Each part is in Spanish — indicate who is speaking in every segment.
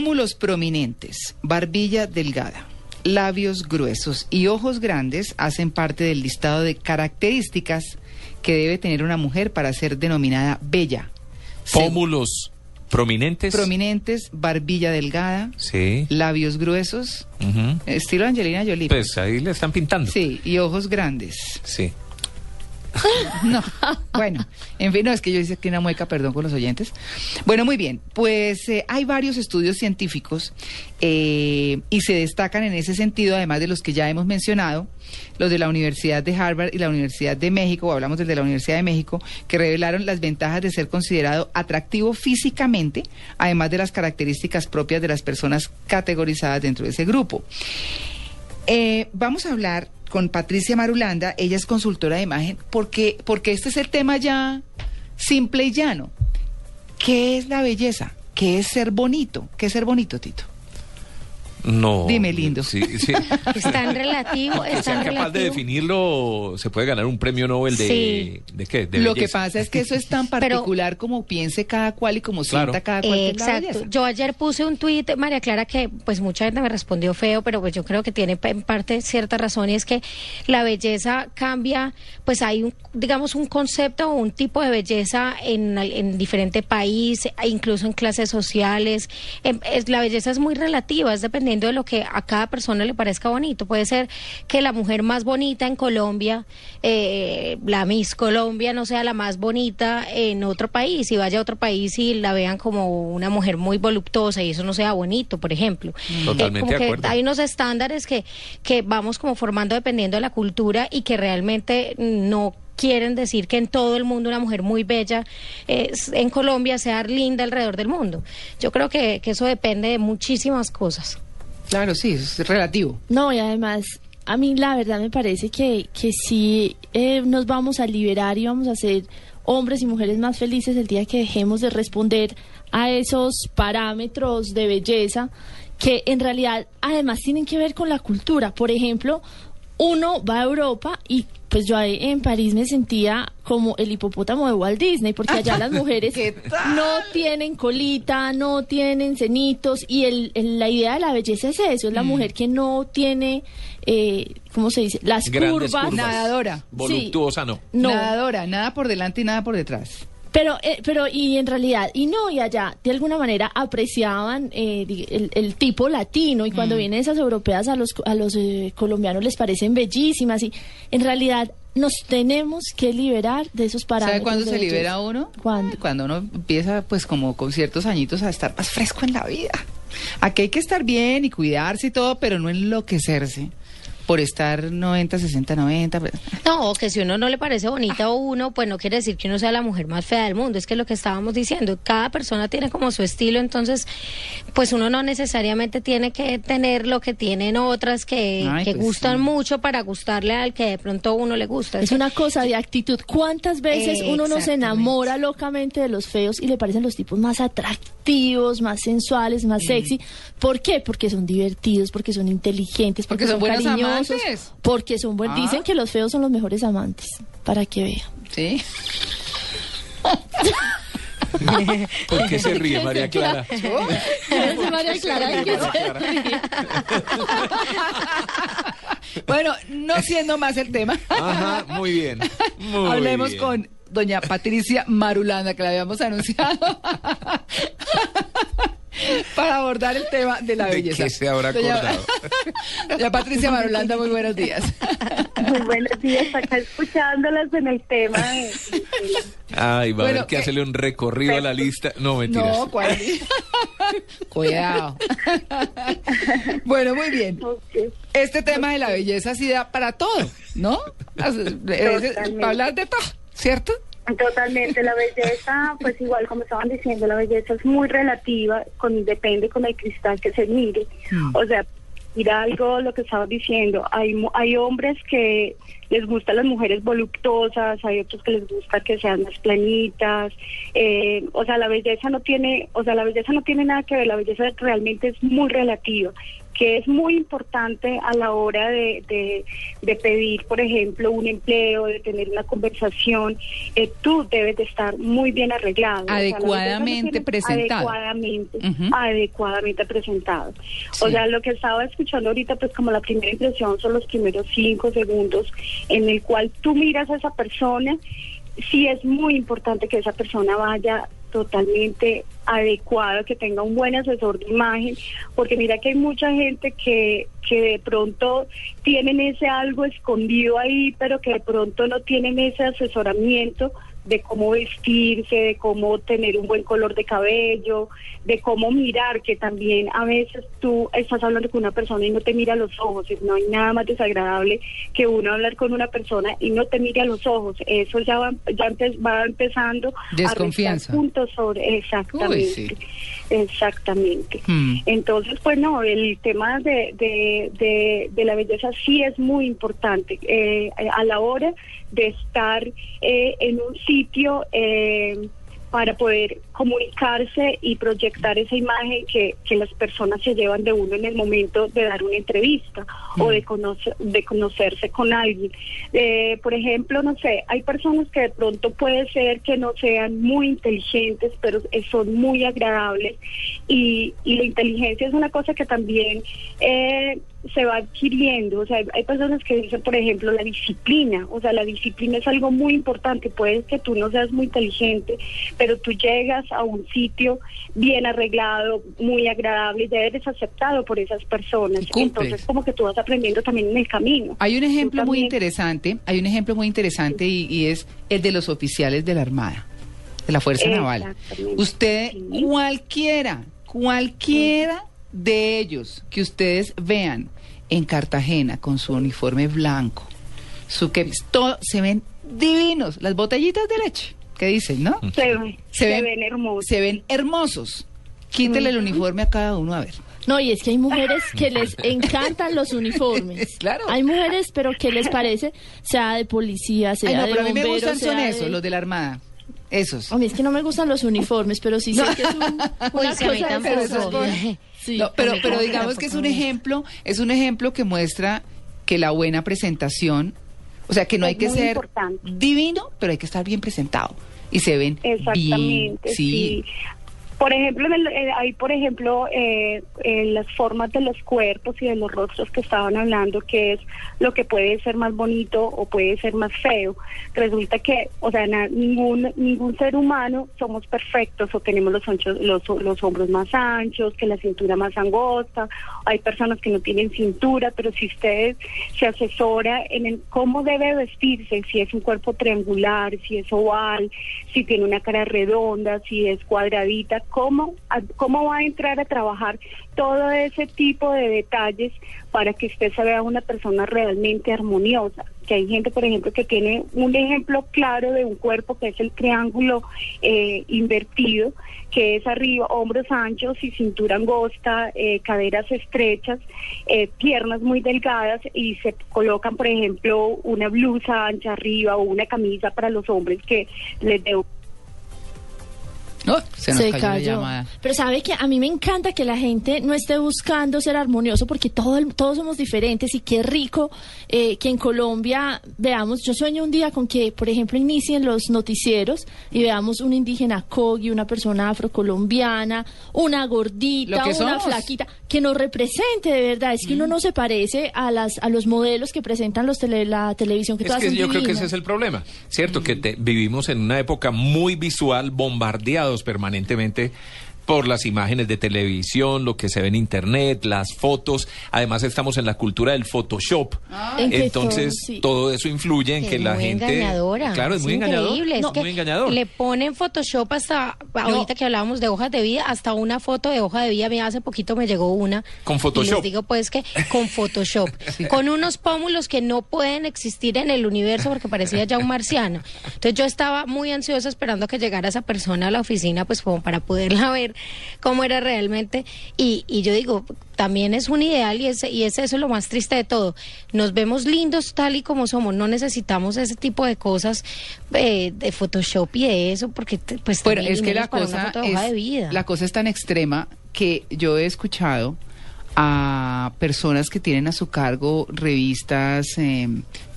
Speaker 1: Pómulos prominentes, barbilla delgada, labios gruesos y ojos grandes hacen parte del listado de características que debe tener una mujer para ser denominada bella.
Speaker 2: Pómulos prominentes.
Speaker 1: prominentes, barbilla delgada,
Speaker 2: sí.
Speaker 1: labios gruesos,
Speaker 2: ujú.
Speaker 1: estilo Angelina Jolie.
Speaker 2: Pues ahí le están pintando.
Speaker 1: Sí, y ojos grandes.
Speaker 2: Sí.
Speaker 1: No, bueno, en fin, no, es que yo hice aquí una mueca, perdón con los oyentes. Bueno, muy bien, pues eh, hay varios estudios científicos eh, y se destacan en ese sentido, además de los que ya hemos mencionado, los de la Universidad de Harvard y la Universidad de México, o hablamos del de la Universidad de México, que revelaron las ventajas de ser considerado atractivo físicamente, además de las características propias de las personas categorizadas dentro de ese grupo. Eh, vamos a hablar con Patricia Marulanda, ella es consultora de imagen, porque, porque este es el tema ya simple y llano. ¿Qué es la belleza? ¿Qué es ser bonito? ¿Qué es ser bonito, Tito?
Speaker 2: No.
Speaker 1: Dime, lindo.
Speaker 2: Sí, sí.
Speaker 3: Es tan relativo, es
Speaker 2: sea
Speaker 3: tan
Speaker 2: capaz de definirlo, se puede ganar un premio Nobel de.
Speaker 3: Sí.
Speaker 2: ¿De qué? De
Speaker 1: Lo que pasa es que eso es tan
Speaker 3: Pero-
Speaker 1: particular como piense cada cual y como
Speaker 2: Claro.
Speaker 1: sienta cada cual. que es la
Speaker 3: Exacto. Yo ayer puse un tuit, María Clara, que pues mucha gente me respondió feo, pero pues yo creo que tiene en parte cierta razón y es que la belleza cambia, pues hay un, digamos, un concepto o un tipo de belleza en, en diferente país, e incluso en clases sociales. Em, es- la belleza es muy relativa, es dependiendo de lo que a cada persona le parezca bonito. Puede ser que la mujer más bonita en Colombia, eh, la Miss Colombia, no sea la más bonita en otro país y vaya a otro país y la vean como una mujer muy voluptuosa y eso no sea bonito, por ejemplo.
Speaker 2: Mm. Totalmente
Speaker 3: como
Speaker 2: de
Speaker 3: que
Speaker 2: acuerdo.
Speaker 3: hay unos estándares que, que vamos como formando dependiendo de la cultura y que realmente no quieren decir que en todo el mundo una mujer muy bella es- en Colombia sea linda alrededor del mundo. Yo creo que, que eso depende de muchísimas cosas.
Speaker 1: Claro, sí, es relativo.
Speaker 4: No, y además, a mí la verdad me parece que, que sí eh, nos vamos a liberar y vamos a ser hombres y mujeres más felices el día que dejemos de responder a esos parámetros de belleza que en realidad además tienen que ver con la cultura. Por ejemplo, uno va a Europa y pues yo ahí en París me sentía como el hipopótamo de Walt Disney, porque allá las mujeres no tienen colita, no tienen cenitos, y el, el- la idea de la belleza es eso, es la mujer que no tiene, eh, ¿cómo se dice? Las curvas.
Speaker 2: curvas.
Speaker 1: Nadadora.
Speaker 2: Voluptuosa no.
Speaker 4: No,
Speaker 1: Nadadora, nada por delante y nada por detrás.
Speaker 4: Pero, eh, pero y en realidad, y no, y allá de alguna manera apreciaban eh, el, el tipo latino, y
Speaker 1: Mm.
Speaker 4: cuando vienen esas europeas a los, a los eh, colombianos les parecen bellísimas, y en realidad nos tenemos que liberar de esos parámetros.
Speaker 1: ¿Sabe cuándo se
Speaker 4: belleza.
Speaker 1: libera uno?
Speaker 4: ¿Cuándo?
Speaker 1: Cuando uno empieza, pues, como con ciertos añitos a estar más fresco en la vida. Aquí hay que estar bien y cuidarse y todo, pero no enloquecerse por estar 90, 60, 90. pues.
Speaker 3: No, que si uno no le parece bonita a uno, pues no quiere decir que uno sea la mujer más fea del mundo. Es que lo que estábamos diciendo, cada persona tiene como su estilo, entonces, pues uno no necesariamente tiene que tener lo que tienen otras que,
Speaker 1: Ay,
Speaker 3: que
Speaker 1: pues
Speaker 3: gustan
Speaker 1: sí.
Speaker 3: mucho para gustarle al que de pronto uno le gusta.
Speaker 4: Es una cosa de actitud. ¿Cuántas veces uno no se enamora locamente de los feos y le parecen los tipos más atractivos, más sensuales, más sexy? ¿Por qué? Porque son divertidos, porque son inteligentes, porque,
Speaker 1: Porque son buenos
Speaker 4: cariñosos,
Speaker 1: amantes.
Speaker 4: porque son buenos.
Speaker 1: Ah.
Speaker 4: Dicen que los feos son los mejores amantes, para que vean.
Speaker 1: ¿Sí?
Speaker 2: ¿Por qué se ríe María Clara?
Speaker 4: María Clara, ¿en qué se ríe?
Speaker 1: Bueno, no siendo más el tema,
Speaker 2: Ajá, muy bien. Muy
Speaker 1: hablemos
Speaker 2: bien.
Speaker 1: con doña Patricia Marulanda, que la habíamos anunciado. Para abordar el tema de la
Speaker 2: ¿De
Speaker 1: belleza.
Speaker 2: qué se habrá acordado?
Speaker 1: Doña Patricia Marulanda, muy buenos días.
Speaker 5: Muy buenos días, acá escuchándolas en el tema. de-
Speaker 2: Ay, va a haber que
Speaker 1: ¿qué?
Speaker 2: hacerle un recorrido a la lista. No, mentiras.
Speaker 1: No, ¿cuál? Cuidado. bueno, muy bien. Este tema de la belleza sí da para todo, ¿no? Para hablar de todo, ¿cierto?
Speaker 5: Totalmente, la belleza, pues igual como estaban diciendo, la belleza es muy relativa, con depende con el cristal que se mire. O sea, mira algo lo que estaban diciendo, hay hay hombres que les gustan las mujeres voluptuosas, hay otros que les gusta que sean más planitas, eh, o sea, la belleza no tiene, o sea, la belleza no tiene nada que ver, la belleza realmente es muy relativa. Que es muy importante a la hora de, de, de pedir, por ejemplo, un empleo, de tener una conversación, eh, tú debes de estar muy bien arreglado. O sea,
Speaker 1: Adecuadamente presentado.
Speaker 5: Adecuadamente, adecuadamente presentado. O sea, lo que estaba escuchando ahorita, pues como la primera impresión son los primeros cinco segundos en el cual tú miras a esa persona, sí es muy importante que esa persona vaya totalmente adecuada, que tenga un buen asesor de imagen, porque mira que hay mucha gente que, que de pronto tienen ese algo escondido ahí, pero que de pronto no tienen ese asesoramiento de cómo vestirse, de cómo tener un buen color de cabello, de cómo mirar, que también a veces tú estás hablando con una persona y no te mira a los ojos, no hay nada más desagradable que uno hablar con una persona y no te mire a los ojos, eso ya va, ya empe- va empezando a
Speaker 1: Desconfianza.
Speaker 5: puntos sobre, exactamente,
Speaker 1: Uy, sí.
Speaker 5: exactamente.
Speaker 1: Hmm.
Speaker 5: Entonces, pues no, el tema de, de, de, de la belleza sí es muy importante eh, a la hora de estar eh, en un sitio eh, para poder comunicarse y proyectar esa imagen que, que las personas se llevan de uno en el momento de dar una entrevista o de, conocer, de conocerse con alguien. Eh, por ejemplo, no sé, hay personas que de pronto puede ser que no sean muy inteligentes, pero eh, son muy agradables y, y la inteligencia es una cosa que también eh, se va adquiriendo. O sea, hay, hay personas que dicen, por ejemplo, la disciplina. O sea, la disciplina es algo muy importante. Puede que tú no seas muy inteligente, pero tú llegas a un sitio bien arreglado, muy agradable, y ya eres aceptado por esas personas. Entonces, como que tú vas aprendiendo también en el camino.
Speaker 1: Hay un ejemplo muy interesante, hay un ejemplo muy interesante y, y es el de los oficiales de la Armada, de la Fuerza Naval. Usted,
Speaker 5: Sí.
Speaker 1: cualquiera, cualquiera de ellos que ustedes vean en Cartagena con su uniforme blanco, su que todo, se ven divinos, las botellitas de leche, ¿qué dicen, no?
Speaker 5: Se, ven- se ven hermosos.
Speaker 1: Se ven hermosos. Quítele el uniforme a cada uno, a ver.
Speaker 4: No, y es que hay mujeres que les encantan los uniformes.
Speaker 1: Claro.
Speaker 4: Hay mujeres, pero que les parece, sea de policía, sea
Speaker 1: Ay, no,
Speaker 4: de
Speaker 1: pero a mí me gustan son esos, los de la Armada. Esos.
Speaker 4: A mí es que no me gustan los uniformes, pero sí sé que es un, una cosa.
Speaker 1: Pero eso es por-
Speaker 4: Sí.
Speaker 1: No, pero, digamos que es un ejemplo, es un ejemplo que muestra que la buena presentación, o sea, que no
Speaker 5: Es
Speaker 1: hay que ser
Speaker 5: importante.
Speaker 1: divino, pero hay que estar bien presentado y se ven bien.
Speaker 5: Exactamente, sí. Por ejemplo, en el- eh, hay, por ejemplo, eh, en las formas de los cuerpos y de los rostros que estaban hablando, que es lo que puede ser más bonito o puede ser más feo. Resulta que, o sea, ningún ningún ser humano somos perfectos o tenemos los, anchos, los, los hombros más anchos, que la cintura más angosta. Hay personas que no tienen cintura, pero si usted se asesora en el cómo debe vestirse, si es un cuerpo triangular, si es oval, si tiene una cara redonda, si es cuadradita, cómo, cómo va a entrar a trabajar todo ese tipo de detalles para que usted se vea una persona realmente armoniosa. Que hay gente, por ejemplo, que tiene un ejemplo claro de un cuerpo que es el triángulo eh, invertido, que es arriba, hombros anchos y cintura angosta, eh, caderas estrechas, eh, piernas muy delgadas y se colocan, por ejemplo, una blusa ancha arriba o una camisa para los hombres que les dé
Speaker 1: Oh, se nos
Speaker 4: se
Speaker 1: cayó, la
Speaker 4: cayó.
Speaker 1: llamada.
Speaker 4: Pero sabe que a mí me encanta que la gente no esté buscando ser armonioso porque todo el- todos somos diferentes y qué rico eh, que en Colombia veamos, yo sueño un día con que, por ejemplo, inicien los noticieros y veamos un indígena cogi, una persona afrocolombiana, una gordita, una
Speaker 1: somos.
Speaker 4: flaquita, que nos represente de verdad. Es que uno no se parece a las a los modelos que presentan los tele- la televisión que
Speaker 2: Es
Speaker 4: todas
Speaker 2: que yo creo que ese es el problema, ¿cierto? Que te- vivimos en una época muy visual, bombardeados permanentemente por las imágenes de televisión, lo que se ve en internet, las fotos. Además estamos en la cultura del Photoshop.
Speaker 4: Que
Speaker 2: Entonces
Speaker 4: todo, sí.
Speaker 2: todo eso influye en que
Speaker 3: es
Speaker 2: la
Speaker 3: muy
Speaker 2: gente
Speaker 3: engañadora.
Speaker 2: Claro, es muy engañador.
Speaker 3: increíble, es
Speaker 2: No,
Speaker 3: que
Speaker 2: muy engañador.
Speaker 3: Le ponen Photoshop hasta ahorita que hablábamos de hojas de vida, hasta una foto de hoja de vida. Mira, hace poquito me llegó una.
Speaker 2: Con
Speaker 3: Y
Speaker 2: Photoshop.
Speaker 3: les digo pues que con Photoshop, con unos pómulos que no pueden existir en el universo porque parecía ya un marciano. Entonces yo estaba muy ansiosa esperando a que llegara esa persona a la oficina, pues como para poderla ver cómo era realmente. Y, y yo digo, también es un ideal y es, y es eso lo más triste de todo. Nos vemos lindos tal y como somos, no necesitamos ese tipo de cosas eh, de Photoshop y de eso, porque pues también
Speaker 1: es que la cosa es,
Speaker 3: de vida.
Speaker 1: la cosa es tan extrema que yo he escuchado a personas que tienen a su cargo revistas eh,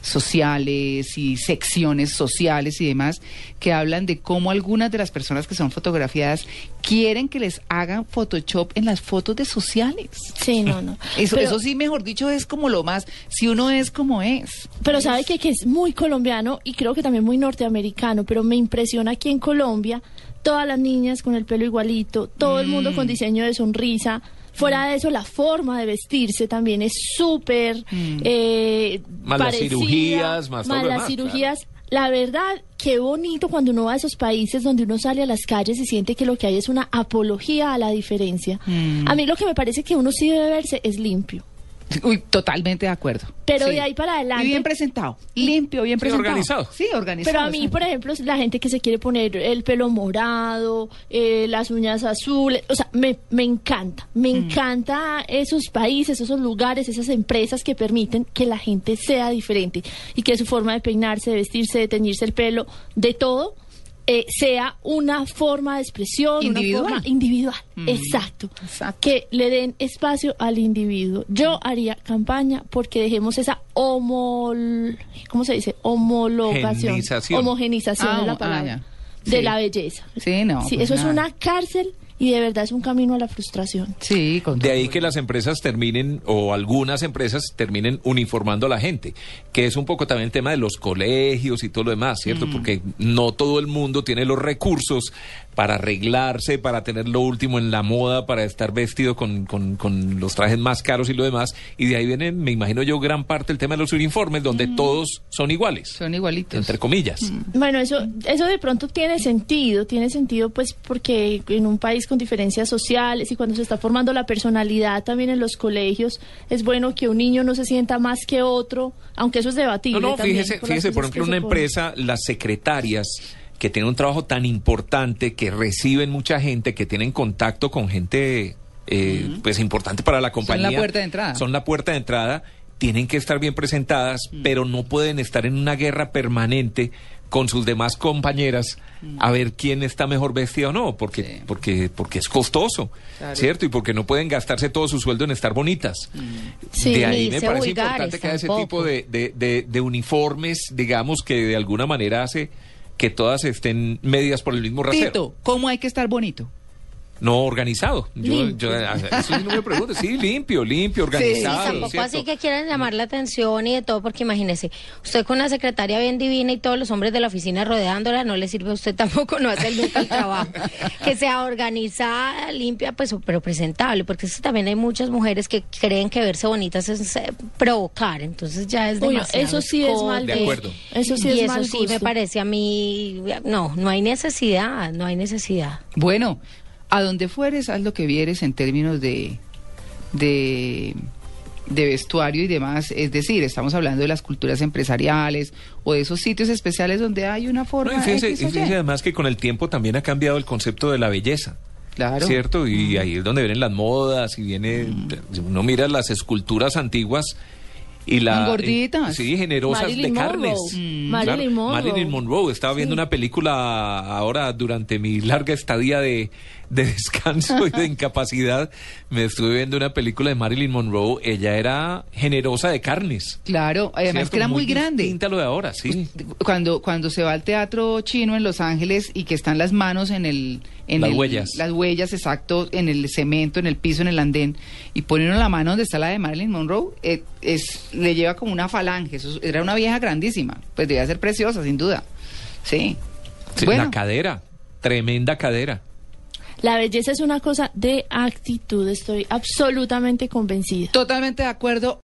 Speaker 1: sociales y secciones sociales y demás que hablan de cómo algunas de las personas que son fotografiadas quieren que les hagan Photoshop en las fotos de sociales.
Speaker 4: Sí, no, no.
Speaker 1: Eso,
Speaker 4: Pero-
Speaker 1: eso sí, mejor dicho, es como lo más, si uno es como es.
Speaker 4: Pero sabe que, que es muy colombiano y creo que también muy norteamericano, pero me impresiona aquí en Colombia todas las niñas con el pelo igualito, todo el mundo
Speaker 1: Mm.
Speaker 4: con diseño de sonrisa. Fuera de eso, la forma de vestirse también es súper
Speaker 1: Mm.
Speaker 4: eh,
Speaker 2: Más las cirugías, más todo lo
Speaker 4: las
Speaker 2: demás,
Speaker 4: cirugías. La verdad, qué bonito cuando uno va a esos países donde uno sale a las calles y siente que lo que hay es una apología a la diferencia.
Speaker 1: Mm.
Speaker 4: A mí lo que me parece que uno sí debe verse es limpio.
Speaker 1: Uy, totalmente de acuerdo.
Speaker 4: Pero de ahí para adelante-
Speaker 1: Y bien presentado, limpio, bien
Speaker 2: Sí,
Speaker 1: presentado.
Speaker 2: organizado.
Speaker 1: Sí, organizado.
Speaker 4: Pero a mí, por ejemplo, la gente que se quiere poner el pelo morado, eh, las uñas azules, o sea, me, me encanta, me
Speaker 1: Mm.
Speaker 4: encanta esos países, esos lugares, esas empresas que permiten que la gente sea diferente y que su forma de peinarse, de vestirse, de teñirse el pelo, de todo, eh, sea una forma de expresión,
Speaker 1: Individual.
Speaker 4: una forma individual.
Speaker 1: Mm.
Speaker 4: Exacto.
Speaker 1: Exacto.
Speaker 4: Que le den espacio al individuo. Yo haría campaña porque dejemos esa homol... ¿Cómo se dice? Homologación.
Speaker 2: Genización.
Speaker 4: Homogenización
Speaker 1: Ah,
Speaker 4: es la
Speaker 1: ah,
Speaker 4: palabra. De
Speaker 1: Sí.
Speaker 4: la belleza.
Speaker 1: Sí, no,
Speaker 4: Sí,
Speaker 1: pues
Speaker 4: eso es una cárcel y de verdad es un camino a la frustración.
Speaker 1: Sí, con
Speaker 2: De ahí que las empresas terminen, o algunas empresas terminen uniformando a la gente, que es un poco también el tema de los colegios y todo lo demás, ¿cierto? Porque no todo el mundo tiene los recursos para arreglarse, para tener lo último en la moda, para estar vestido con, con- con los trajes más caros y lo demás. Y de ahí viene, me imagino yo, gran parte el tema de los uniformes, donde todos son iguales,
Speaker 1: Son igualitos.
Speaker 2: entre comillas.
Speaker 4: Bueno, eso, eso de pronto tiene sentido, tiene sentido pues porque en un país con diferencias sociales y cuando se está formando la personalidad también en los colegios, es bueno que un niño no se sienta más que otro, aunque eso es debatible.
Speaker 2: No, no,
Speaker 4: también
Speaker 2: fíjese,
Speaker 4: por
Speaker 2: fíjese, por ejemplo, una empresa, las secretarias que tienen un trabajo tan importante, que reciben mucha gente, que tienen contacto con gente eh, pues importante para la compañía.
Speaker 1: la puerta de entrada.
Speaker 2: Son la puerta de entrada, tienen que estar bien presentadas, pero no pueden estar en una guerra permanente con sus demás compañeras a ver quién está mejor vestida o no, porque,
Speaker 1: Sí.
Speaker 2: porque, porque es costoso,
Speaker 1: Claro.
Speaker 2: ¿cierto? Y porque no pueden gastarse todo su sueldo en estar bonitas.
Speaker 4: Sí,
Speaker 2: de ahí me parece importante que haya ese tipo de, de, de- de uniformes, digamos, que de alguna manera hace que todas estén medidas por el mismo rasero.
Speaker 1: Tito, ¿cómo hay que estar bonito?
Speaker 2: No organizado. Yo, eso sí no me pregunto. Sí, limpio, limpio,
Speaker 3: Sí,
Speaker 2: organizado.
Speaker 3: tampoco
Speaker 2: ¿cierto?
Speaker 3: así que quieran llamar la atención y de todo, porque imagínese, usted con una secretaria bien divina y todos los hombres de la oficina rodeándola, no le sirve a usted tampoco, no hace nunca el trabajo. que sea organizada, limpia, pues, pero presentable, porque es que también hay muchas mujeres que creen que verse bonitas es eh, provocar, entonces ya es
Speaker 4: Uy,
Speaker 3: demasiado.
Speaker 4: eso sí es mal
Speaker 2: De acuerdo.
Speaker 4: Eso sí
Speaker 3: y
Speaker 4: es
Speaker 3: eso
Speaker 4: mal
Speaker 3: sí me parece a mí, no, no hay necesidad, no hay necesidad.
Speaker 1: Bueno, a donde fueres, haz lo que vieres en términos de, de, de vestuario y demás. Es decir, estamos hablando de las culturas empresariales o de esos sitios especiales donde hay una
Speaker 2: No,
Speaker 1: forma.
Speaker 2: y fíjese,
Speaker 1: X o
Speaker 2: y
Speaker 1: Y.
Speaker 2: fíjese además que con el tiempo también ha cambiado el concepto de la belleza.
Speaker 1: Claro.
Speaker 2: ¿Cierto? Y ahí es donde vienen las modas y viene. Uno mira las esculturas antiguas y la.
Speaker 1: Gorditas.
Speaker 2: sí, generosas
Speaker 4: Marilyn
Speaker 2: de carnes.
Speaker 4: Monroe.
Speaker 1: Mm.
Speaker 4: Marilyn Monroe.
Speaker 2: Marilyn Monroe. Estaba viendo una película ahora durante mi larga estadía de, de descanso y de incapacidad. Me estuve viendo una película de Marilyn Monroe. Ella era generosa de carnes.
Speaker 1: Claro, además
Speaker 2: ¿cierto?
Speaker 1: que era muy, grande.
Speaker 2: lo de ahora, sí.
Speaker 1: Cuando, cuando se va al teatro chino en Los Ángeles y que están las manos en el... En
Speaker 2: Las
Speaker 1: el-
Speaker 2: huellas.
Speaker 1: Las huellas, exacto, en el cemento, en el piso, en el andén, y ponen uno la mano donde está la de Marilyn Monroe, eh, es, le lleva como una falange. Eso era una vieja grandísima. Pues debía ser preciosa, sin duda. Sí.
Speaker 2: Sí,
Speaker 1: bueno,
Speaker 2: La cadera. Tremenda cadera.
Speaker 4: La belleza es una cosa de actitud, estoy absolutamente convencida.
Speaker 1: totalmente de acuerdo.